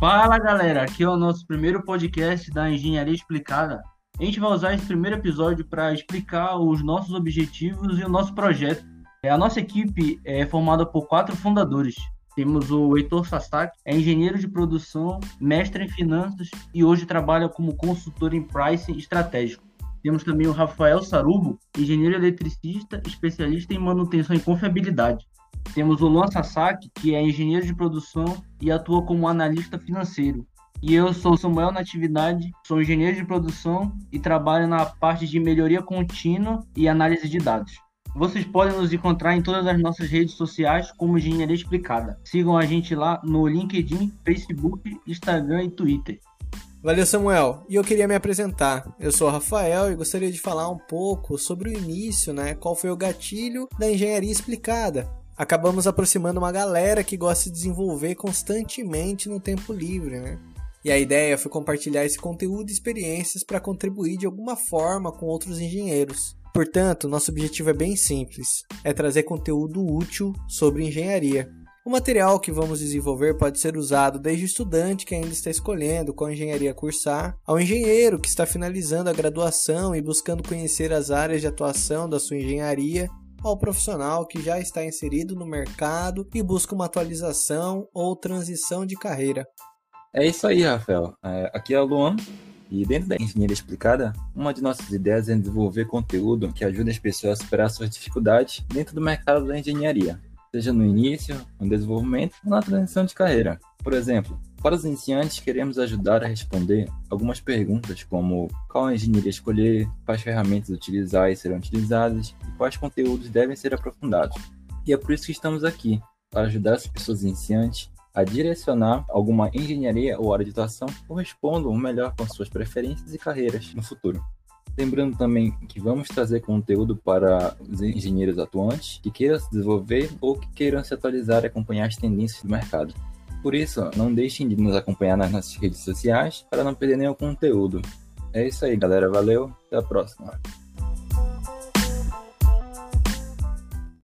Fala galera, aqui é o nosso primeiro podcast da Engenharia Explicada. A gente vai usar esse primeiro episódio para explicar os nossos objetivos e o nosso projeto. A nossa equipe é formada por quatro fundadores. Temos o Heitor Sasaki, é engenheiro de produção, mestre em finanças e hoje trabalha como consultor em pricing estratégico. Temos também o Rafael Sarubo, engenheiro eletricista, especialista em manutenção e confiabilidade. Temos o Luan Sasaki, que é engenheiro de produção e atua como analista financeiro. E eu sou Samuel Natividade, sou engenheiro de produção e trabalho na parte de melhoria contínua e análise de dados. Vocês podem nos encontrar em todas as nossas redes sociais como Engenharia Explicada. Sigam a gente lá no LinkedIn, Facebook, Instagram e Twitter. Valeu, Samuel. E eu queria me apresentar. Eu sou o Rafael e gostaria de falar um pouco sobre o início, né? Qual foi o gatilho da engenharia explicada? Acabamos aproximando uma galera que gosta de desenvolver constantemente no tempo livre, né? E a ideia foi compartilhar esse conteúdo e experiências para contribuir de alguma forma com outros engenheiros. Portanto, nosso objetivo é bem simples: é trazer conteúdo útil sobre engenharia. O material que vamos desenvolver pode ser usado desde o estudante que ainda está escolhendo qual engenharia cursar, ao engenheiro que está finalizando a graduação e buscando conhecer as áreas de atuação da sua engenharia, ao profissional que já está inserido no mercado e busca uma atualização ou transição de carreira. É isso aí, Rafael. É, aqui é o Luan, e dentro da engenharia explicada, uma de nossas ideias é desenvolver conteúdo que ajude as pessoas a superar suas dificuldades dentro do mercado da engenharia, seja no início, no desenvolvimento ou na transição de carreira. Por exemplo, para os iniciantes, queremos ajudar a responder algumas perguntas como qual engenharia escolher, quais ferramentas utilizar e serão utilizadas quais conteúdos devem ser aprofundados. E é por isso que estamos aqui, para ajudar as pessoas iniciantes a direcionar alguma engenharia ou área de atuação correspondam melhor com suas preferências e carreiras no futuro. Lembrando também que vamos trazer conteúdo para os engenheiros atuantes que queiram se desenvolver ou que queiram se atualizar e acompanhar as tendências do mercado. Por isso, não deixem de nos acompanhar nas nossas redes sociais para não perder nenhum conteúdo. É isso aí, galera. Valeu, até a próxima.